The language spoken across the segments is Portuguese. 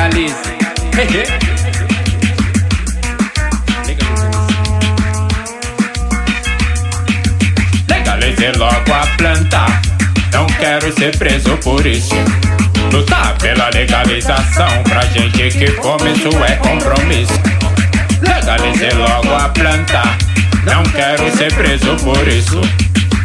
legalize. Legalize logo a planta. Não quero ser preso por isso. Lutar pela legalização pra gente que fome, isso é compromisso. Legalize logo a planta. Não quero ser preso por isso.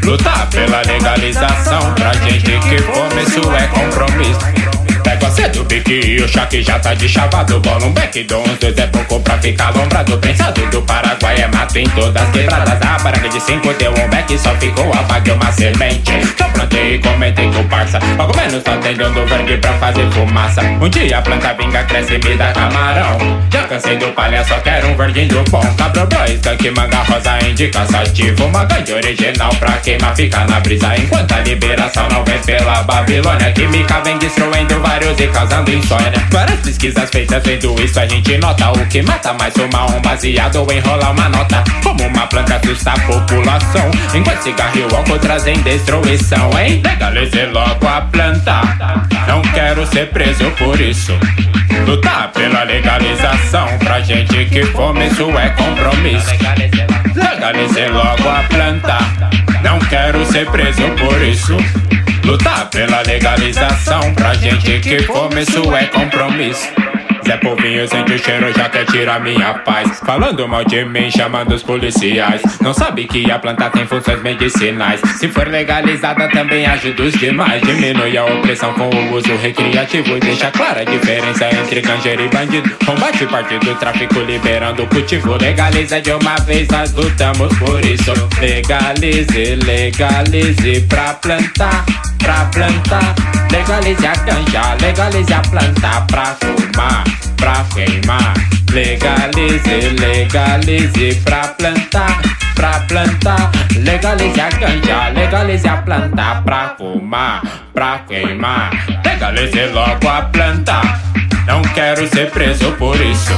Lutar pela legalização pra gente que fome, isso é compromisso. Pega cedo o bique e o choque já tá de chavado. Bola um back, dou uns dois é pouco pra ficar lombrado Prensado do Paraguai é mato em todas quebradas. A baranga de cinco deu um back, só ficou a vaga uma semente. Só plantei e comentei com parça. Logo menos tá tendendo verde pra fazer fumaça. Um dia a planta vinga, cresce e me dá camarão. Já cansei do palha, só quero um verdinho bom. Cabra boy, que manga rosa indica sativo Uma gangue original pra queimar, fica na brisa. Enquanto a liberação não vem pela Babilônia Química vem destruindo vários vários e causando insônia. Várias pesquisas feitas vendo isso, a gente nota o que mata mais fumar um baseado ou enrolar uma nota. Como uma planta assusta a população, enquanto cigarro e álcool trazem destruição, hein? Legalize logo a planta. Não quero ser preso por isso. Lutar pela legalização pra gente que fome, isso é compromisso. Legalize logo a planta. Quero ser preso por isso. Lutar pela legalização pra gente que começo é compromisso. Zé Povinho sente o cheiro, já quer tirar minha paz. Falando mal de mim, chamando os policiais. Não sabe que a planta tem funções medicinais. Se for legalizada, também ajuda os demais. Diminui a opressão com o uso recreativo. E deixa clara a diferença entre ganjeiro e bandido. Combate parte do tráfico, liberando o cultivo. Legaliza de uma vez, nós lutamos por isso. Legalize, legalize pra plantar, pra plantar. Legalize a ganja, legalize a planta pra fumar pra queimar. Legalize, legalize pra plantar, pra plantar. Legalize a ganja, legalize a planta pra fumar, pra queimar. Legalize logo a planta. Não quero ser preso por isso.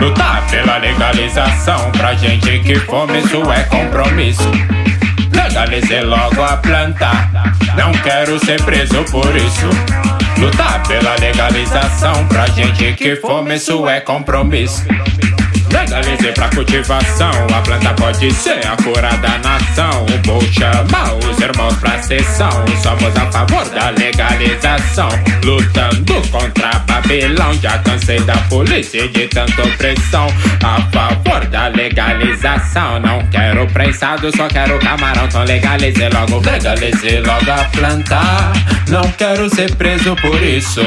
Lutar pela legalização pra gente que fome, isso é compromisso. Legalize logo a planta. Não quero ser preso por isso. Lutar pela legalização pra gente que fome, isso é compromisso. Legalize pra cultivação, a planta pode ser a cura da nação. Vou chamar os irmãos pra sessão. Somos a favor da legalização, lutando contra Babilão. Já cansei da polícia e de tanta opressão. A favor da legalização, não quero prensado, só quero camarão. Então legalize logo, legalize logo a planta. Não quero ser preso por isso.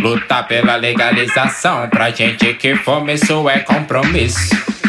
Lutar pela legalização pra gente que isso é compromisso.